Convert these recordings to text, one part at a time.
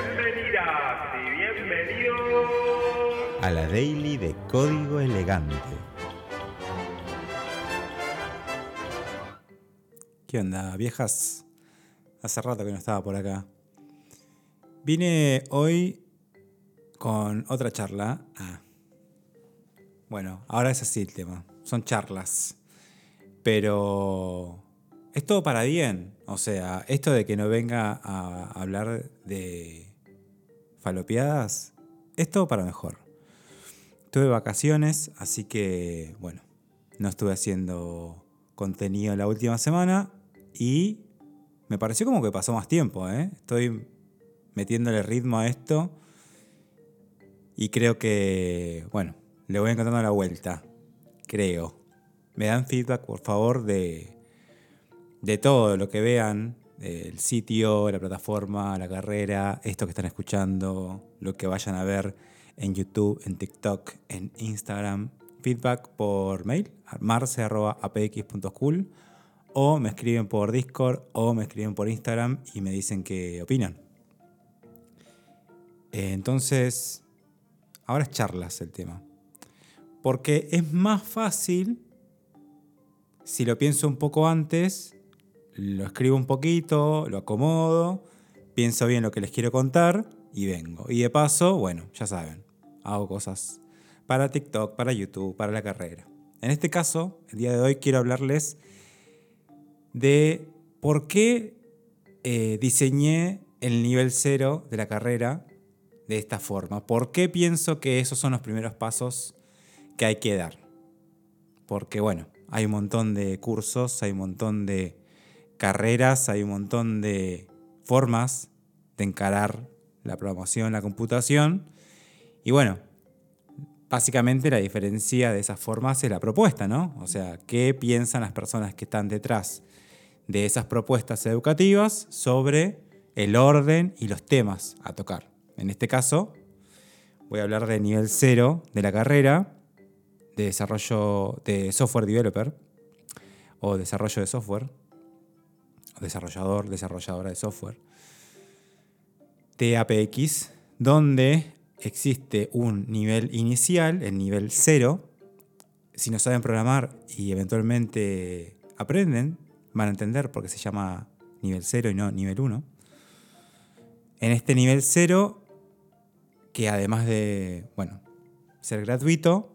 Bienvenidas y bienvenidos a la Daily de Código Elegante. ¿Qué onda, viejas? Hace rato que no estaba por acá. Vine hoy con otra charla. Ah. Bueno, ahora es así el tema. Son charlas. Pero es todo para bien. O sea, esto de que no venga a hablar de falopiadas, es todo para mejor. Tuve vacaciones, así que, bueno, no estuve haciendo contenido la última semana y me pareció como que pasó más tiempo, ¿eh? Estoy metiéndole ritmo a esto y creo que, bueno, le voy encontrando la vuelta. Creo. Me dan feedback, por favor, de, de todo lo que vean, el sitio, la plataforma, la carrera, esto que están escuchando, lo que vayan a ver en YouTube, en TikTok, en Instagram. Feedback por mail, marce.apx.school o me escriben por Discord o me escriben por Instagram y me dicen qué opinan. Entonces, ahora es charlas el tema. Porque es más fácil, si lo pienso un poco antes, lo escribo un poquito, lo acomodo, pienso bien lo que les quiero contar y vengo. Y de paso, bueno, ya saben, hago cosas para TikTok, para YouTube, para la carrera. En este caso, el día de hoy quiero hablarles de por qué eh, diseñé el nivel cero de la carrera de esta forma. ¿Por qué pienso que esos son los primeros pasos que hay que dar? Porque bueno, hay un montón de cursos, hay un montón de carreras, hay un montón de formas de encarar la programación, la computación. Y bueno, básicamente la diferencia de esas formas es la propuesta, ¿no? O sea, ¿qué piensan las personas que están detrás de esas propuestas educativas sobre el orden y los temas a tocar? En este caso, voy a hablar de nivel cero de la carrera de desarrollo de software developer o desarrollo de software, desarrollador, desarrolladora de software, TAPX, donde existe un nivel inicial, el nivel cero. Si no saben programar y eventualmente aprenden, van a entender por qué se llama nivel cero y no nivel 1. En este nivel cero que además de, bueno, ser gratuito,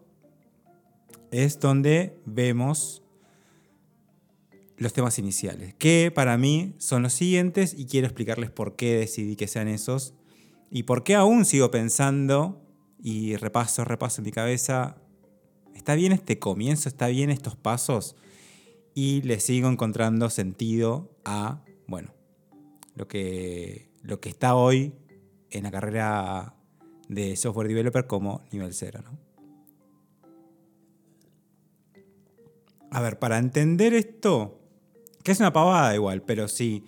es donde vemos los temas iniciales, que para mí son los siguientes y quiero explicarles por qué decidí que sean esos y por qué aún sigo pensando y repaso, repaso en mi cabeza, ¿está bien este comienzo? ¿Está bien estos pasos? Y le sigo encontrando sentido a, bueno, lo que, lo que está hoy en la carrera de software developer como nivel cero. ¿no? A ver, para entender esto, que es una pavada igual, pero si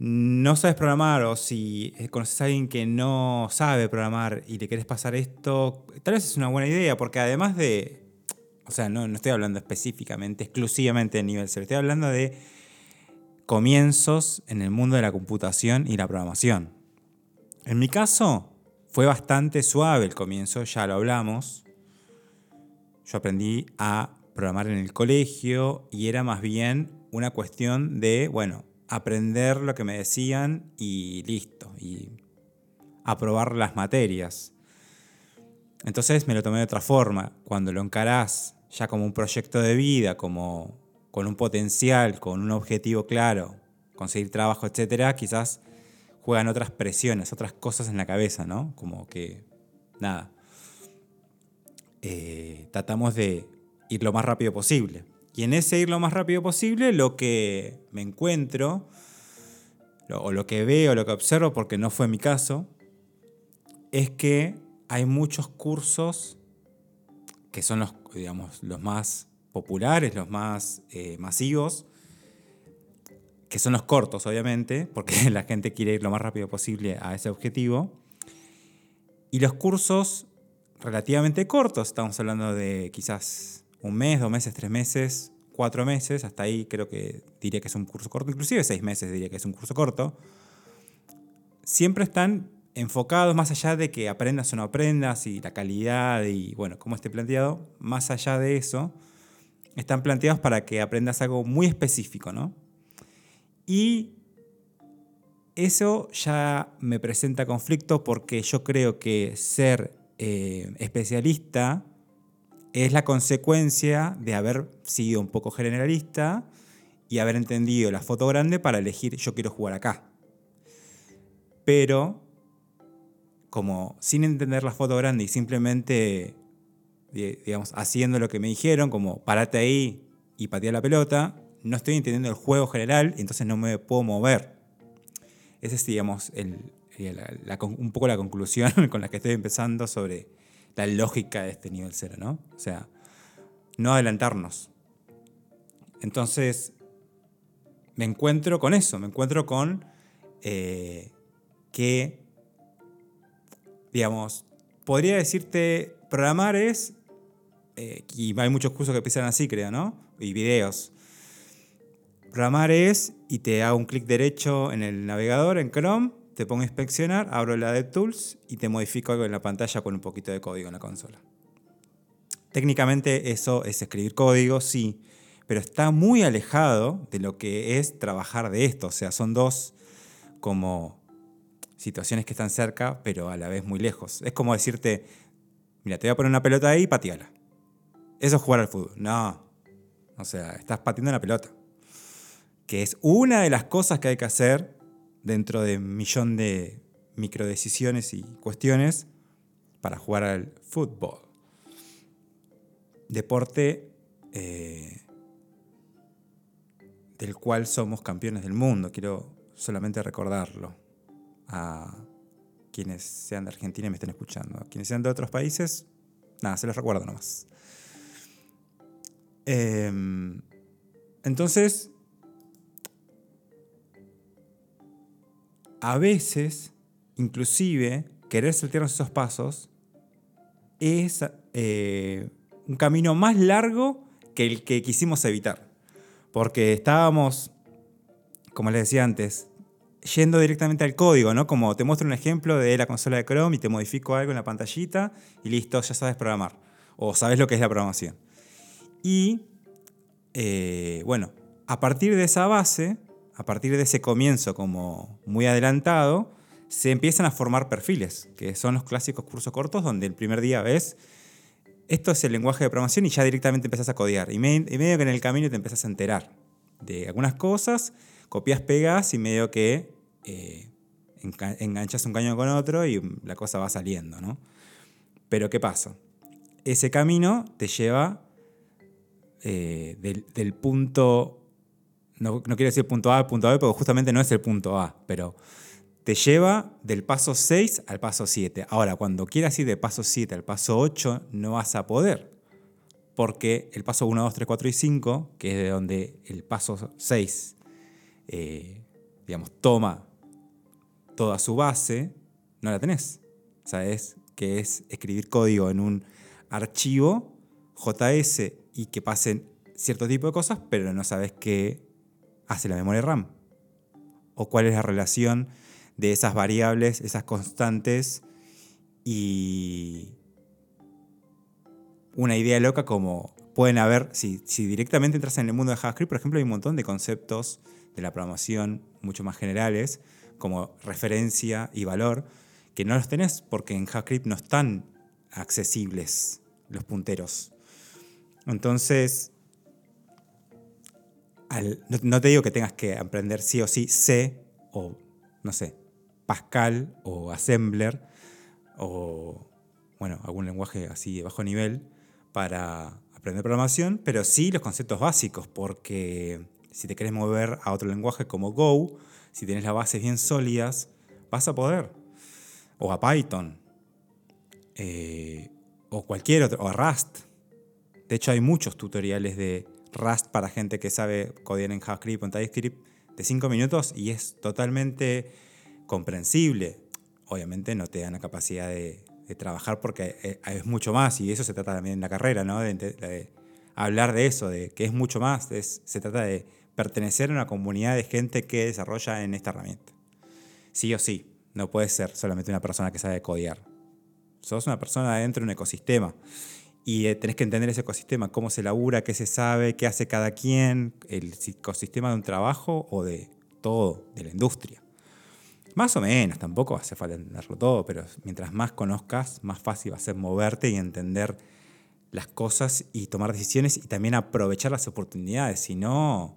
no sabes programar o si conoces a alguien que no sabe programar y le quieres pasar esto, tal vez es una buena idea, porque además de, o sea, no, no estoy hablando específicamente, exclusivamente de nivel cero, estoy hablando de comienzos en el mundo de la computación y la programación. En mi caso, fue bastante suave el comienzo, ya lo hablamos. Yo aprendí a programar en el colegio y era más bien una cuestión de, bueno, aprender lo que me decían y listo, y aprobar las materias. Entonces me lo tomé de otra forma. Cuando lo encarás ya como un proyecto de vida, como con un potencial, con un objetivo claro, conseguir trabajo, etcétera, quizás juegan otras presiones, otras cosas en la cabeza, ¿no? Como que, nada, eh, tratamos de ir lo más rápido posible. Y en ese ir lo más rápido posible, lo que me encuentro, o lo que veo, lo que observo, porque no fue mi caso, es que hay muchos cursos que son los, digamos, los más populares, los más eh, masivos, que son los cortos, obviamente, porque la gente quiere ir lo más rápido posible a ese objetivo. Y los cursos relativamente cortos, estamos hablando de quizás un mes, dos meses, tres meses, cuatro meses, hasta ahí creo que diría que es un curso corto, inclusive seis meses diría que es un curso corto, siempre están enfocados más allá de que aprendas o no aprendas y la calidad y bueno, cómo esté planteado, más allá de eso, están planteados para que aprendas algo muy específico, ¿no? Y eso ya me presenta conflicto porque yo creo que ser eh, especialista es la consecuencia de haber sido un poco generalista y haber entendido la foto grande para elegir yo quiero jugar acá. Pero como sin entender la foto grande y simplemente, digamos, haciendo lo que me dijeron, como parate ahí y patea la pelota, no estoy entendiendo el juego general y entonces no me puedo mover. Esa es, digamos, un poco la conclusión con la que estoy empezando sobre la lógica de este nivel cero, ¿no? O sea, no adelantarnos. Entonces, me encuentro con eso, me encuentro con eh, que digamos, podría decirte, programar es, eh, y hay muchos cursos que empiezan así, creo, ¿no? Y videos. Programar es, y te hago un clic derecho en el navegador, en Chrome, te pongo a inspeccionar, abro la DevTools y te modifico algo en la pantalla con un poquito de código en la consola. Técnicamente eso es escribir código, sí, pero está muy alejado de lo que es trabajar de esto. O sea, son dos como situaciones que están cerca, pero a la vez muy lejos. Es como decirte, mira, te voy a poner una pelota ahí y pateala. Eso es jugar al fútbol. No. O sea, estás pateando una pelota. Que es una de las cosas que hay que hacer dentro de un millón de microdecisiones y cuestiones para jugar al fútbol. Deporte eh, del cual somos campeones del mundo. Quiero solamente recordarlo a quienes sean de Argentina y me estén escuchando. A quienes sean de otros países, nada, se los recuerdo nomás. Em, entonces, a veces, inclusive, querer saltarnos esos pasos es eh, un camino más largo que el que quisimos evitar. Porque estábamos, como les decía antes, yendo directamente al código, ¿no? Como te muestro un ejemplo de la consola de Chrome y te modifico algo en la pantallita y listo, ya sabes programar. O sabes lo que es la programación. Y, eh, bueno, a partir de esa base, a partir de ese comienzo como muy adelantado, se empiezan a formar perfiles, que son los clásicos cursos cortos donde el primer día ves, esto es el lenguaje de programación y ya directamente empezás a codear. Y, medio que en el camino te empezás a enterar de algunas cosas, copias, pegas y medio que eh, enganchas un caño con otro y la cosa va saliendo, ¿no? Pero ¿qué pasa? Ese camino te lleva eh, del, punto, no, quiero decir punto A punto B, porque justamente no es el punto A, pero te lleva del paso 6 al paso 7. Ahora, cuando quieras ir de paso 7 al paso 8, no vas a poder, porque el paso 1, 2, 3, 4 y 5, que es de donde el paso 6, eh, digamos, toma toda su base, no la tenés. Sabes que es escribir código en un archivo JS y que pasen cierto tipo de cosas, pero no sabes qué hace la memoria RAM. O cuál es la relación de esas variables, esas constantes y una idea loca como pueden haber, si, directamente entras en el mundo de JavaScript, por ejemplo, hay un montón de conceptos de la programación mucho más generales como referencia y valor, que no los tenés porque en JavaScript no están accesibles los punteros. Entonces, no, te digo que tengas que aprender sí o sí C o, no sé, Pascal o Assembler o, bueno, algún lenguaje así de bajo nivel para aprender programación, pero sí los conceptos básicos, porque si te querés mover a otro lenguaje como Go, si tienes las bases bien sólidas, vas a poder. O a Python. Eh, o cualquier otro. O a Rust. De hecho, hay muchos tutoriales de Rust para gente que sabe codear en JavaScript o en TypeScript de 5 minutos y es totalmente comprensible. Obviamente no te dan la capacidad de, trabajar porque eh, es mucho más y eso se trata también en la carrera, ¿no? De, hablar de eso, de que es mucho más. se trata de pertenecer a una comunidad de gente que desarrolla en esta herramienta. Sí o sí. No puedes ser solamente una persona que sabe codear. Sos una persona dentro de un ecosistema. Y eh, tenés que entender ese ecosistema, cómo se labura, qué se sabe, qué hace cada quien, el ecosistema de un trabajo o de todo, de la industria. Más o menos, tampoco hace falta entenderlo todo, pero mientras más conozcas, más fácil va a ser moverte y entender las cosas y tomar decisiones y también aprovechar las oportunidades. Si no,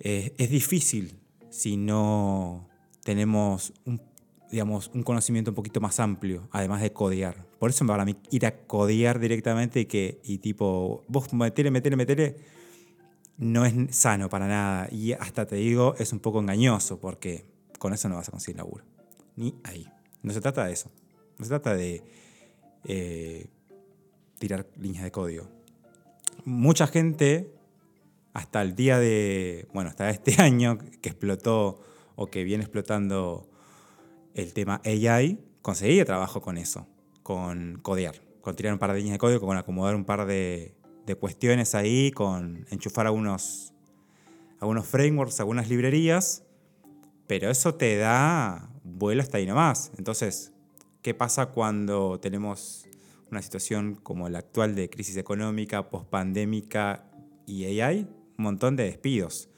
eh, es difícil si no tenemos un, digamos, un conocimiento un poquito más amplio, además de codear. Por eso para mí ir a codear directamente y que, y tipo, vos metele, metele, metele, no es sano para nada. Y hasta te digo, es un poco engañoso porque con eso no vas a conseguir laburo. Ni ahí. No se trata de eso. No se trata de eh, tirar líneas de código. Mucha gente, hasta el día de, bueno, hasta este año que explotó o que viene explotando el tema AI, conseguía trabajo con eso, con codear, con tirar un par de líneas de código, con acomodar un par de, cuestiones ahí, con enchufar algunos, frameworks, algunas librerías, pero eso te da vuelo hasta ahí nomás. Entonces, ¿qué pasa cuando tenemos una situación como la actual de crisis económica, pospandémica y AI, un montón de despidos.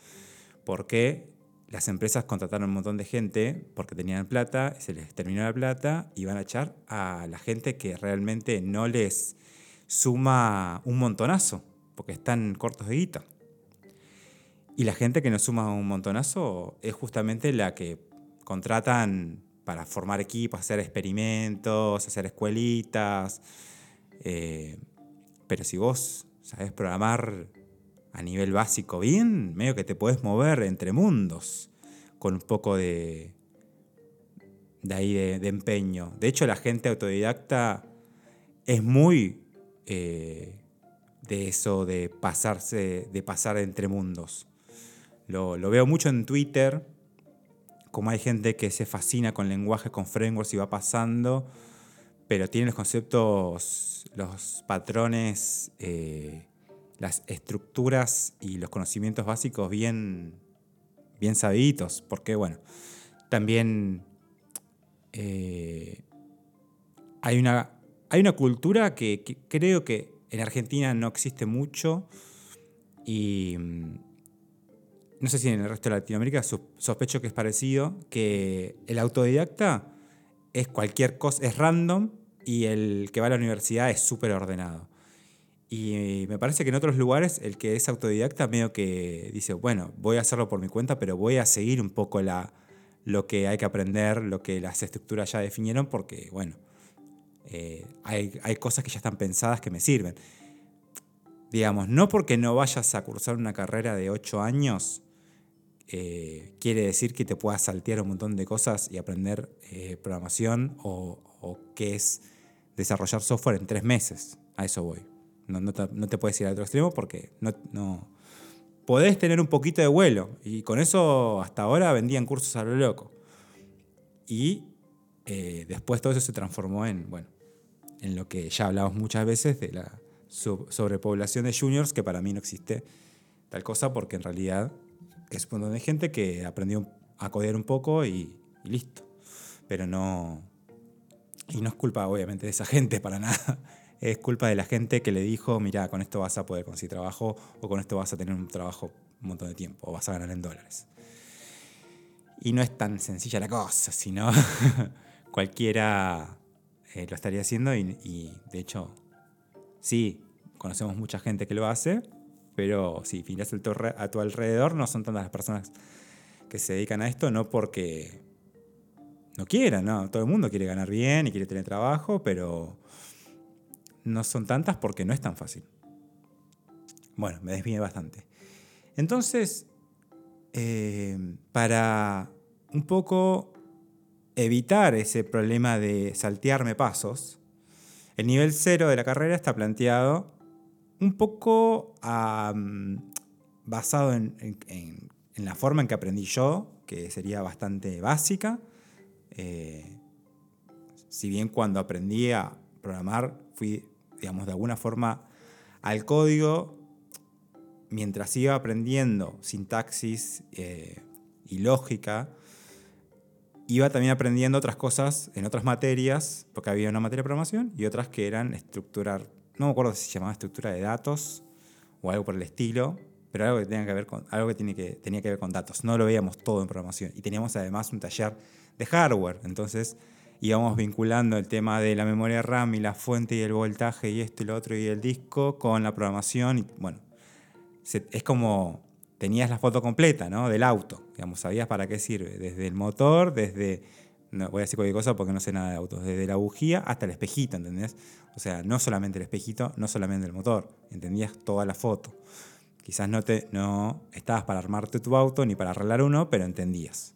Porque las empresas contrataron un montón de gente porque tenían plata, se les terminó la plata y van a echar a la gente que realmente no les suma un montonazo, porque están cortos de guita. Y la gente que no suma un montonazo es justamente la que contratan para formar equipos, hacer experimentos, hacer escuelitas. Eh, pero si vos sabés programar a nivel básico bien, medio que te podés mover entre mundos con un poco de, de ahí de, empeño. De hecho, la gente autodidacta es muy eh, de eso, de pasarse, de pasar entre mundos. Lo, veo mucho en Twitter como hay gente que se fascina con lenguaje, con frameworks y va pasando, pero tiene los conceptos, los patrones, eh, las estructuras y los conocimientos básicos bien, bien sabiditos, porque bueno, también eh, hay, una, hay una cultura que, que creo que en Argentina no existe mucho y no sé si en el resto de Latinoamérica sospecho que es parecido, que el autodidacta es cualquier cosa, es random y el que va a la universidad es súper ordenado. Y me parece que en otros lugares el que es autodidacta medio que dice, bueno, voy a hacerlo por mi cuenta, pero voy a seguir un poco la, lo que hay que aprender, lo que las estructuras ya definieron, porque, bueno, eh, hay, hay cosas que ya están pensadas que me sirven. Digamos, no porque no vayas a cursar una carrera de 8 años, eh, quiere decir que te puedas saltear un montón de cosas y aprender eh, programación o, qué es desarrollar software en tres meses. A eso voy. No, te, puedes ir al otro extremo porque no, no, podés tener un poquito de vuelo. Y con eso hasta ahora vendían cursos a lo loco. Y eh, después todo eso se transformó en, bueno, en lo que ya hablamos muchas veces de la sobrepoblación de juniors, que para mí no existe tal cosa porque en realidad es un montón de gente que aprendió a codear un poco y, listo. Pero no. Y no es culpa, obviamente, de esa gente para nada. Es culpa de la gente que le dijo: mira, con esto vas a poder conseguir trabajo, o con esto vas a tener un trabajo un montón de tiempo, o vas a ganar en dólares. Y no es tan sencilla la cosa, sino cualquiera eh, lo estaría haciendo y, de hecho, sí, conocemos mucha gente que lo hace, pero si miras a tu alrededor, no son tantas las personas que se dedican a esto, no porque no quieran, ¿no? Todo el mundo quiere ganar bien y quiere tener trabajo, pero no son tantas porque no es tan fácil. Bueno, me desvíe bastante. Entonces, eh, para un poco evitar ese problema de saltearme pasos, el nivel cero de la carrera está planteado un poco basado en, la forma en que aprendí yo, que sería bastante básica. Eh, si bien cuando aprendí a programar fui, digamos, de alguna forma al código, mientras iba aprendiendo sintaxis eh, y lógica, iba también aprendiendo otras cosas en otras materias, porque había una materia de programación y otras que eran estructurar, no me acuerdo si se llamaba estructura de datos o algo por el estilo, pero algo que tenía que ver con, algo que, tiene que tenía que ver con datos. No lo veíamos todo en programación. Y teníamos además un taller de hardware. Entonces íbamos vinculando el tema de la memoria RAM y la fuente y el voltaje y esto y lo otro y el disco con la programación. Y bueno, es como tenías la foto completa ¿no? del auto. Digamos, sabías para qué sirve. Desde el motor, desde. No voy a decir cualquier cosa porque no sé nada de autos. Desde la bujía hasta el espejito, ¿entendés? O sea, no solamente el espejito, no solamente el motor. Entendías toda la foto. Quizás no, te, no estabas para armarte tu auto ni para arreglar uno, pero entendías.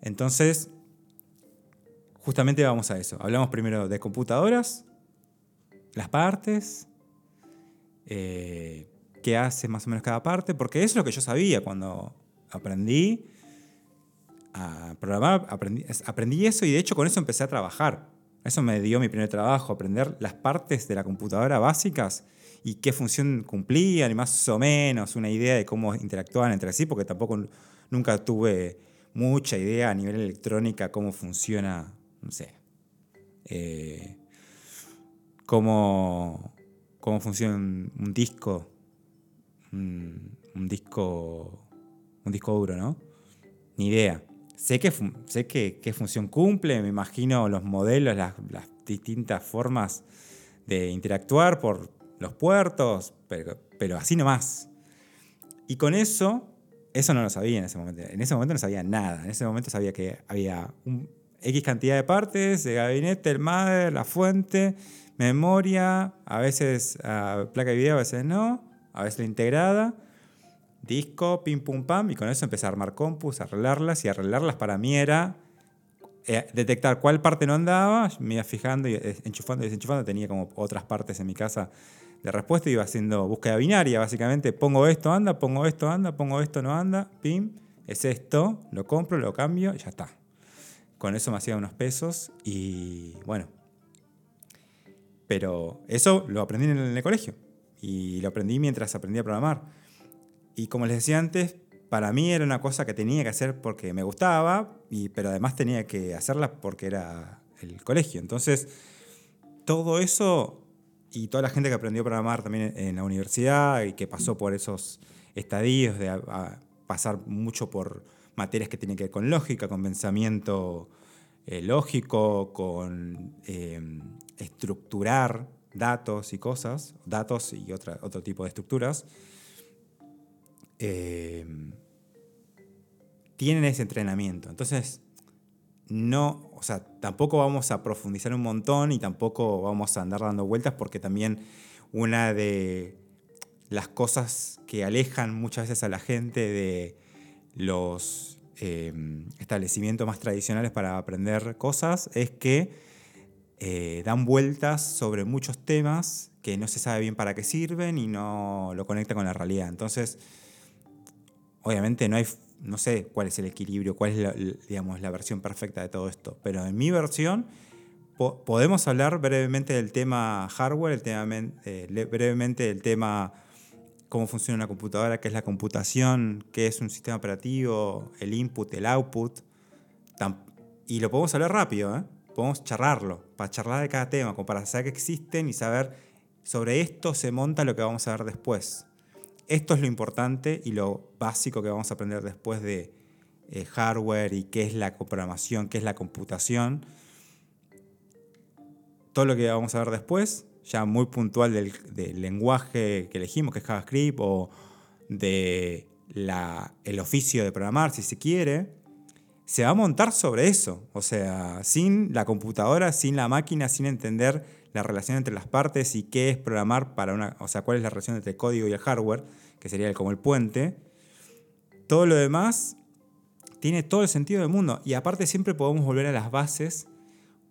Entonces, justamente vamos a eso. Hablamos primero de computadoras, las partes, eh, qué hace más o menos cada parte, porque eso es lo que yo sabía cuando aprendí a programar, aprendí, aprendí eso y de hecho con eso empecé a trabajar. Eso me dio mi primer trabajo, aprender las partes de la computadora básicas y qué función cumplían y más o menos una idea de cómo interactuaban entre sí, porque tampoco nunca tuve mucha idea a nivel electrónica cómo funciona, no sé, eh, cómo, cómo funciona un disco un, disco un disco duro, ¿no? Ni idea. Sé que, sé que, qué función cumple, me imagino los modelos, las, distintas formas de interactuar por los puertos, pero, pero así nomás. Y con eso, eso no lo sabía en ese momento. En ese momento no sabía nada. En ese momento sabía que había un X cantidad de partes, el gabinete, el mother, la fuente, memoria, a veces ah, placa de video, a veces no a veces la integrada, disco, pim pum pam, y con eso empecé a armar compus, arreglarlas, y arreglarlas para mí era eh, detectar cuál parte no andaba, me iba fijando y eh, enchufando y desenchufando, tenía como otras partes en mi casa de respuesta, iba haciendo búsqueda binaria, básicamente, pongo esto, anda, pongo esto, anda, pongo esto, no anda, pim, es esto, lo compro, lo cambio, y ya está. Con eso me hacía unos pesos y bueno. Pero eso lo aprendí en el colegio y lo aprendí mientras aprendí a programar. Y como les decía antes, para mí era una cosa que tenía que hacer porque me gustaba, y, pero además tenía que hacerla porque era el colegio. Entonces, todo eso y toda la gente que aprendió a programar también en la universidad y que pasó por esos estadios de pasar mucho por materias que tienen que ver con lógica, con pensamiento eh, lógico, con eh, estructurar datos y cosas, datos y otra, otro tipo de estructuras, eh, tienen ese entrenamiento. Entonces, no, o sea, tampoco vamos a profundizar un montón y tampoco vamos a andar dando vueltas porque también una de las cosas que alejan muchas veces a la gente de los eh, establecimientos más tradicionales para aprender cosas es que eh, dan vueltas sobre muchos temas que no se sabe bien para qué sirven y no lo conecta con la realidad. Entonces, obviamente no hay, no sé cuál es el equilibrio, cuál es la, digamos, la versión perfecta de todo esto, pero en mi versión podemos hablar brevemente del tema hardware, el tema, eh, brevemente del tema cómo funciona una computadora, qué es la computación, qué es un sistema operativo, el input, el output, y lo podemos hablar rápido, ¿eh? podemos charlarlo, para charlar de cada tema, como para saber que existen y saber sobre esto se monta lo que vamos a ver después. Esto es lo importante y lo básico que vamos a aprender después de eh, hardware y qué es la programación, qué es la computación. Todo lo que vamos a ver después, ya muy puntual del, lenguaje que elegimos, que es JavaScript, o del el oficio de programar, si se quiere, se va a montar sobre eso. O sea, sin la computadora, sin la máquina, sin entender la relación entre las partes y qué es programar para una. O sea, cuál es la relación entre el código y el hardware, que sería como el puente. Todo lo demás tiene todo el sentido del mundo. Y aparte, siempre podemos volver a las bases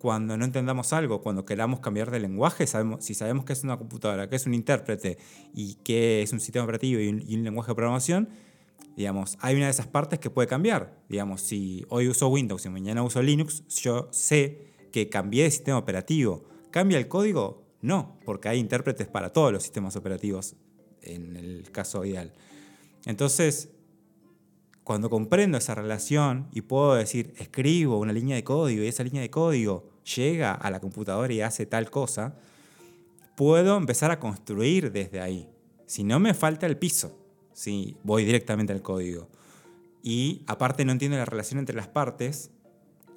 cuando no entendamos algo, cuando queramos cambiar de lenguaje, sabemos, si sabemos qué es una computadora, qué es un intérprete y qué es un sistema operativo y un lenguaje de programación, Digamos, hay una de esas partes que puede cambiar. Digamos, si hoy uso Windows y mañana uso Linux, yo sé que cambié de sistema operativo. ¿Cambia el código? No, porque hay intérpretes para todos los sistemas operativos en el caso ideal. Entonces, cuando comprendo esa relación y puedo decir, escribo una línea de código y esa línea de código llega a la computadora y hace tal cosa, puedo empezar a construir desde ahí. Si no me falta el piso, si voy directamente al código. Y aparte no entiendo la relación entre las partes,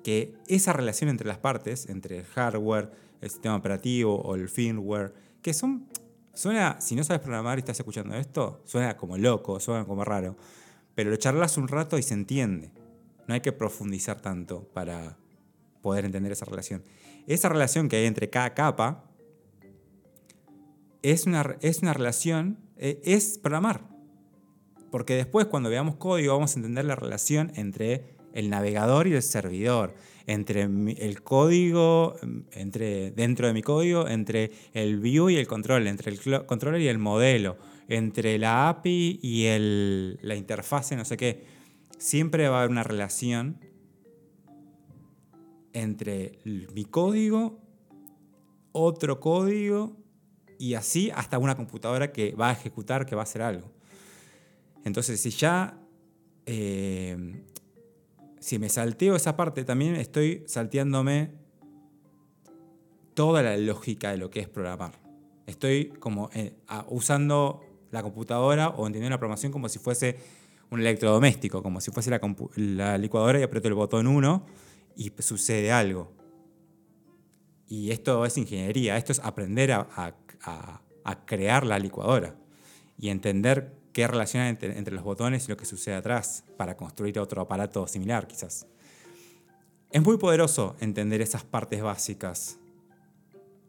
que esa relación entre las partes, entre el hardware, el sistema operativo o el firmware, que son, suena, si no sabes programar y estás escuchando esto, suena como loco, suena como raro, pero lo charlas un rato y se entiende. No hay que profundizar tanto para poder entender esa relación. Esa relación que hay entre cada capa es una, es una relación, eh, es programar. Porque después cuando veamos código vamos a entender la relación entre el navegador y el servidor, entre el código, entre, dentro de mi código, entre el view y el control, entre el controller y el modelo, entre la API y el, la interfase, no sé qué. Siempre va a haber una relación entre mi código, otro código y así hasta una computadora que va a ejecutar, que va a hacer algo. Entonces, si ya eh, si me salteo esa parte, también estoy salteándome toda la lógica de lo que es programar. Estoy como eh, usando la computadora o entendiendo la programación como si fuese un electrodoméstico, como si fuese la, licuadora y aprieto el botón 1 y sucede algo. Y esto es ingeniería, esto es aprender a crear la licuadora y entender qué relación entre, entre, los botones y lo que sucede atrás para construir otro aparato similar quizás. Es muy poderoso entender esas partes básicas,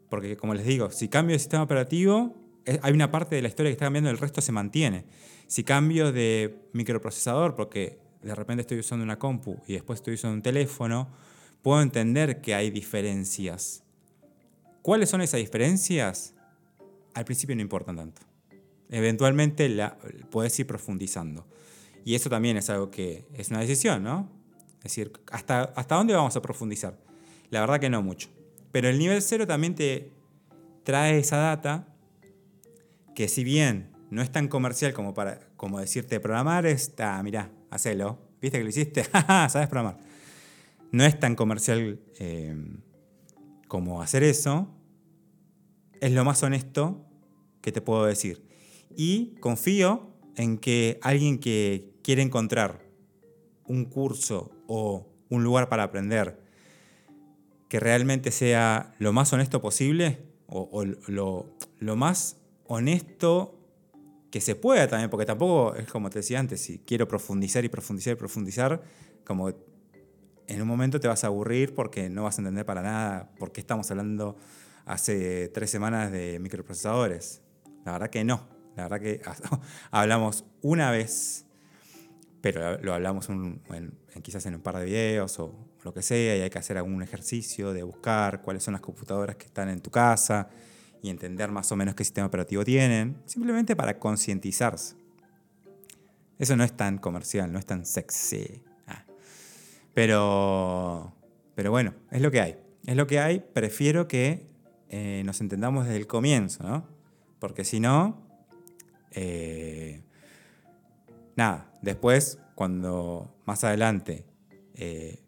porque como les digo, si cambio de sistema operativo, hay una parte de la historia que está cambiando, el resto se mantiene. Si cambio de microprocesador, porque de repente estoy usando una compu y después estoy usando un teléfono, puedo entender que hay diferencias. ¿Cuáles son esas diferencias? Al principio no importan tanto eventualmente la, puedes ir profundizando. Y eso también es algo que es una decisión, ¿no? Es decir, ¿hasta, ¿hasta dónde vamos a profundizar? La verdad que no mucho. Pero el nivel cero también te trae esa data que si bien no es tan comercial como, para, como decirte programar, está, mirá, hacelo. ¿Viste que lo hiciste? ¿Sabes programar? No es tan comercial eh, como hacer eso. Es lo más honesto que te puedo decir. Y confío en que alguien que quiere encontrar un curso o un lugar para aprender que realmente sea lo más honesto posible o, lo, más honesto que se pueda también, porque tampoco es como te decía antes, si quiero profundizar y profundizar y profundizar, como en un momento te vas a aburrir porque no vas a entender para nada por qué estamos hablando hace tres semanas de microprocesadores. La verdad que no. La verdad que hablamos una vez, pero lo hablamos quizás en un par de videos o lo que sea, y hay que hacer algún ejercicio de buscar cuáles son las computadoras que están en tu casa y entender más o menos qué sistema operativo tienen, simplemente para concientizarse. Eso no es tan comercial, no es tan sexy. Ah. Pero, pero bueno, es lo que hay. Es lo que hay. Prefiero que eh, nos entendamos desde el comienzo, ¿no? Porque si no, eh, nada, después, cuando más adelante eh,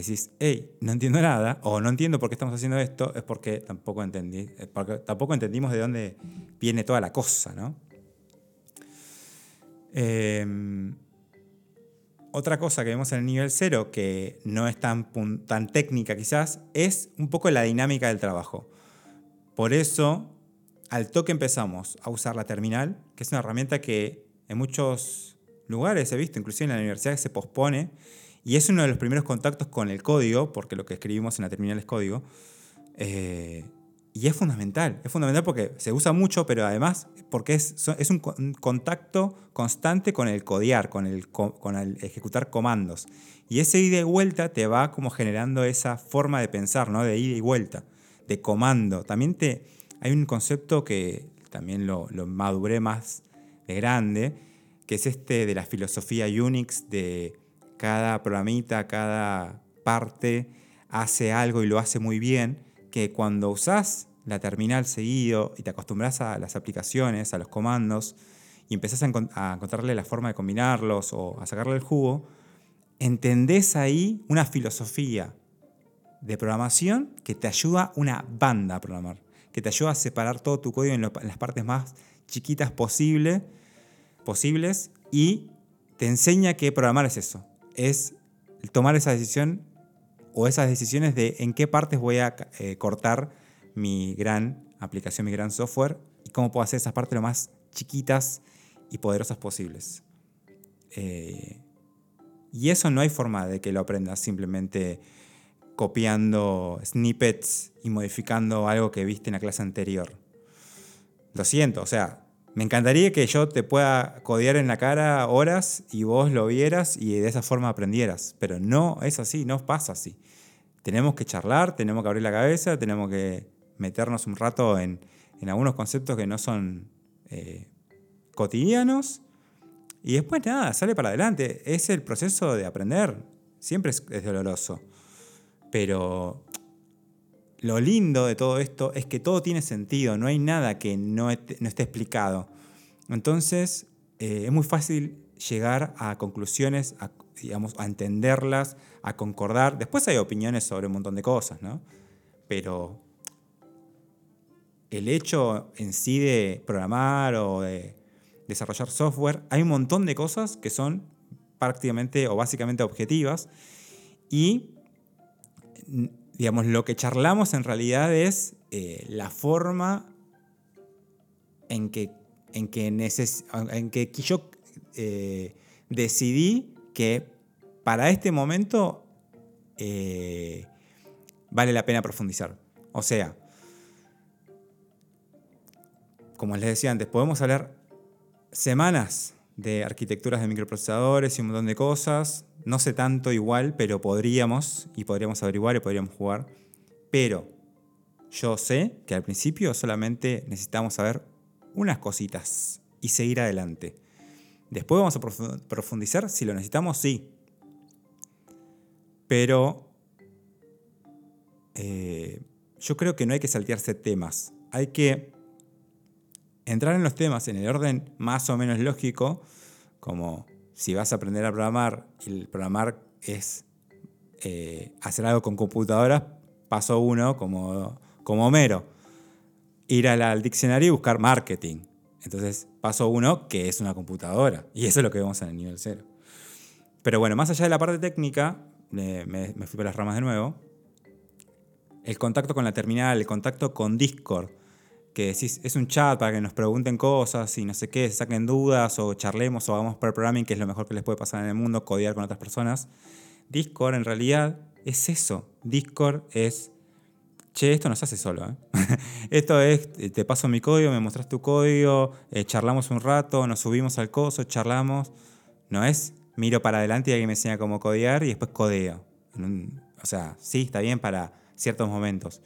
decís, hey, no entiendo nada, o no entiendo por qué estamos haciendo esto, es porque tampoco, entendí, tampoco entendimos de dónde viene toda la cosa, ¿no? Em, otra cosa que vemos en el nivel cero, que no es tan, tan técnica quizás, es un poco la dinámica del trabajo. Por eso al toque empezamos a usar la terminal, que es una herramienta que en muchos lugares he visto, inclusive en la universidad, se pospone, y es uno de los primeros contactos con el código, porque lo que escribimos en la terminal es código, eh, y es fundamental, es fundamental porque se usa mucho, pero además porque es, es un, contacto constante con el codear, con el, con el ejecutar comandos. Y ese ida y vuelta te va como generando esa forma de pensar, ¿no? de ida y vuelta, de comando. También te, hay un concepto que también lo, maduré más de grande, que es este de la filosofía Unix, de cada programita, cada parte hace algo y lo hace muy bien, que cuando usás la terminal seguido y te acostumbras a las aplicaciones, a los comandos, y empezás a, encontrarle la forma de combinarlos o a sacarle el jugo, entendés ahí una filosofía de programación que te ayuda una banda a programar, que te ayuda a separar todo tu código en, las partes más chiquitas posible, posibles y te enseña que programar es eso, es tomar esa decisión o esas decisiones de en qué partes voy a eh, cortar mi gran aplicación, mi gran software y cómo puedo hacer esas partes lo más chiquitas y poderosas posibles. Eh, y eso no hay forma de que lo aprendas simplemente copiando snippets y modificando algo que viste en la clase anterior. Lo siento, o sea, me encantaría que yo te pueda codear en la cara horas y vos lo vieras y de esa forma aprendieras, pero no es así, no pasa así. Tenemos que charlar, tenemos que abrir la cabeza, tenemos que meternos un rato en, algunos conceptos que no son eh, cotidianos y después nada, sale para adelante. Es el proceso de aprender, siempre es doloroso. Pero lo lindo de todo esto es que todo tiene sentido, no hay nada que no, esté, explicado. Entonces, eh, es muy fácil llegar a conclusiones, digamos, a entenderlas, a concordar. Después hay opiniones sobre un montón de cosas, ¿no? Pero el hecho en sí de programar o de desarrollar software, hay un montón de cosas que son prácticamente o básicamente objetivas y digamos, lo que charlamos en realidad es eh, la forma en que, en que, en que yo eh, decidí que para este momento eh, vale la pena profundizar. O sea, como les decía antes, podemos hablar semanas de arquitecturas de microprocesadores y un montón de cosas, no sé tanto igual, pero podríamos, y podríamos averiguar y podríamos jugar. Pero yo sé que al principio solamente necesitamos saber unas cositas y seguir adelante. Después vamos a profundizar, si lo necesitamos, sí. Pero eh, yo creo que no hay que saltearse temas. Hay que entrar en los temas en el orden más o menos lógico, como si vas a aprender a programar el programar es eh, hacer algo con computadoras, paso uno como, como Homero. Ir al diccionario y buscar marketing. Entonces, paso uno, que es una computadora. Y eso es lo que vemos en el nivel cero. Pero bueno, más allá de la parte técnica, me, me fui por las ramas de nuevo. El contacto con la terminal, el contacto con Discord que es un chat para que nos pregunten cosas y no sé qué, saquen dudas o charlemos o hagamos per programming, que es lo mejor que les puede pasar en el mundo, codear con otras personas. Discord en realidad es eso. Discord es, che, esto no se hace solo. ¿eh? esto es, te paso mi código, me mostras tu código, eh, charlamos un rato, nos subimos al coso, charlamos. No es, miro para adelante y alguien me enseña cómo codear y después codeo. o sea, sí, está bien para ciertos momentos,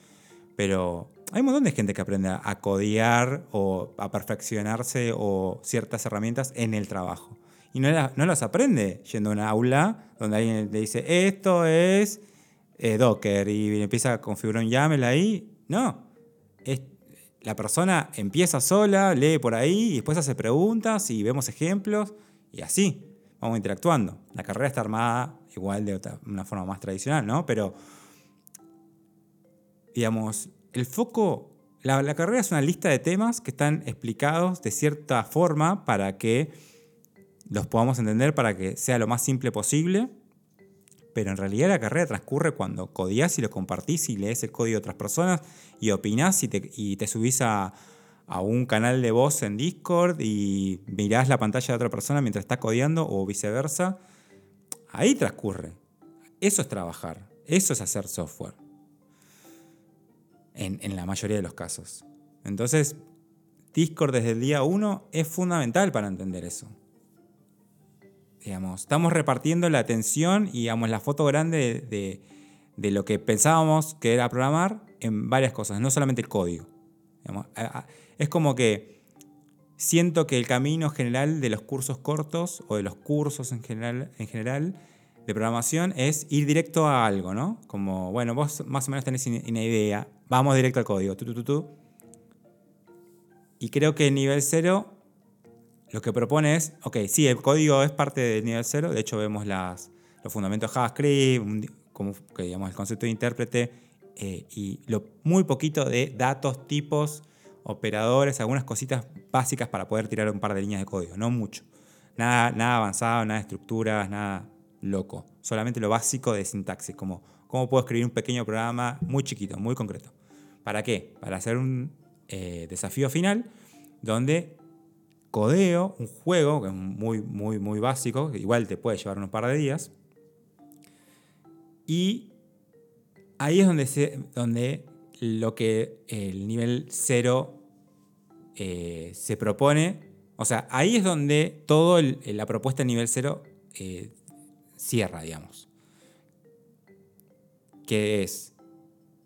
pero hay un montón de gente que aprende a codear o a perfeccionarse o ciertas herramientas en el trabajo. Y no, no las aprende yendo a una aula donde alguien le dice, esto es eh, Docker y empieza a configurar un YAML ahí. No, la persona empieza sola, lee por ahí y después hace preguntas y vemos ejemplos y así vamos interactuando. La carrera está armada igual de una forma más tradicional, ¿no? Pero, digamos, el foco, la, carrera es una lista de temas que están explicados de cierta forma para que los podamos entender, para que sea lo más simple posible. Pero en realidad la carrera transcurre cuando codias y lo compartís y lees el código de otras personas y opinás y te, subís a, a un canal de voz en Discord y mirás la pantalla de otra persona mientras estás codeando o viceversa. Ahí transcurre. Eso es trabajar. Eso es hacer software en, la mayoría de los casos. Entonces, Discord desde el día 1 es fundamental para entender eso. Digamos, estamos repartiendo la atención y digamos, la foto grande de, lo que pensábamos que era programar en varias cosas, no solamente el código. es como que siento que el camino general de los cursos cortos o de los cursos en general, en general de programación es ir directo a algo, ¿no? Como, bueno, vos más o menos tenés una idea, vamos directo al código. y creo que en nivel cero lo que propone es, ok, sí, el código es parte del nivel 0, de hecho vemos los fundamentos de JavaScript, como que digamos el concepto de intérprete eh, y lo muy poquito de datos, tipos, operadores, algunas cositas básicas para poder tirar un par de líneas de código, no mucho. Nada, nada avanzado, nada de estructuras, nada loco. Solamente lo básico de sintaxis, como cómo puedo escribir un pequeño programa muy chiquito, muy concreto. ¿Para qué? Para hacer un eh, desafío final donde codeo un juego que es muy, muy, muy básico, que igual te puede llevar unos par de días. Y ahí es donde, se, donde lo que el nivel 0 eh, se propone, o sea, ahí es donde toda la propuesta de nivel 0 eh, cierra, digamos. Que es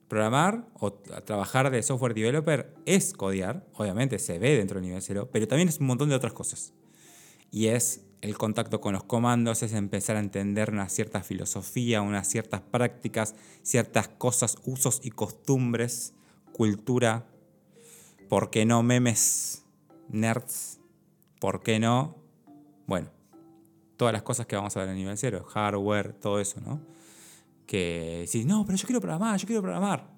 programar o trabajar de software developer es codear, obviamente se ve dentro del nivel 0, pero también es un montón de otras cosas. Y es el contacto con los comandos, es empezar a entender una cierta filosofía, unas ciertas prácticas, ciertas cosas, usos y costumbres, cultura, ¿por qué no memes, nerds? ¿Por qué no? Bueno, todas las cosas que vamos a ver en nivel 0, hardware, todo eso, ¿no? Que decís, no, pero yo quiero programar, yo quiero programar.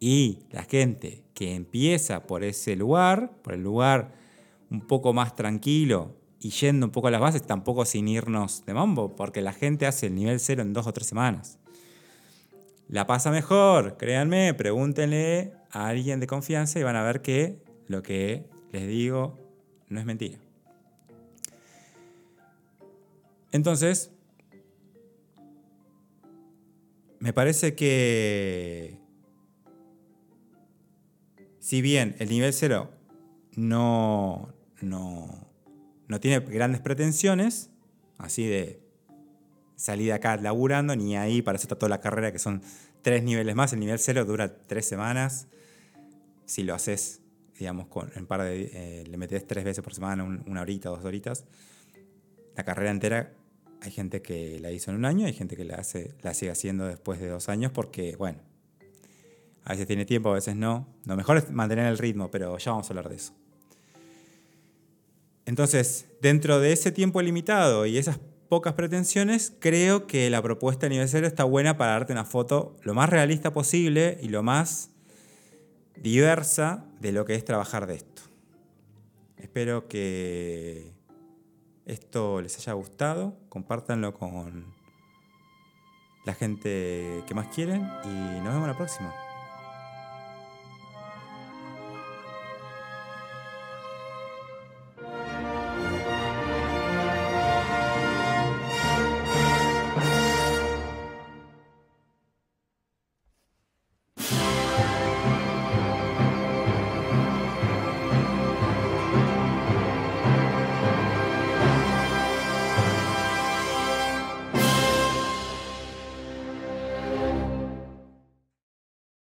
Y la gente que empieza por ese lugar, por el lugar un poco más tranquilo y yendo un poco a las bases, tampoco sin irnos de mambo, porque la gente hace el nivel 0 en dos o tres semanas. La pasa mejor, créanme, pregúntenle a alguien de confianza y van a ver que lo que les digo no es mentira. Entonces, me parece que si bien el nivel 0 no, no, no tiene grandes pretensiones, así de salir de acá laburando, ni ahí para está toda la carrera, que son tres niveles más. El nivel 0 dura tres semanas. Si lo haces, digamos, con, en par de, eh, le metes tres veces por semana, una horita, dos horitas. La carrera entera hay gente que la hizo en un año, hay gente que la, hace, la sigue haciendo después de dos años porque, bueno, a veces tiene tiempo, a veces no. Lo mejor es mantener el ritmo, pero ya vamos a hablar de eso. Entonces, dentro de ese tiempo limitado y esas pocas pretensiones, creo que la propuesta de nivel cero está buena para darte una foto lo más realista posible y lo más diversa de lo que es trabajar de esto. Espero que esto les haya gustado, compártanlo con la gente que más quieren y nos vemos la próxima.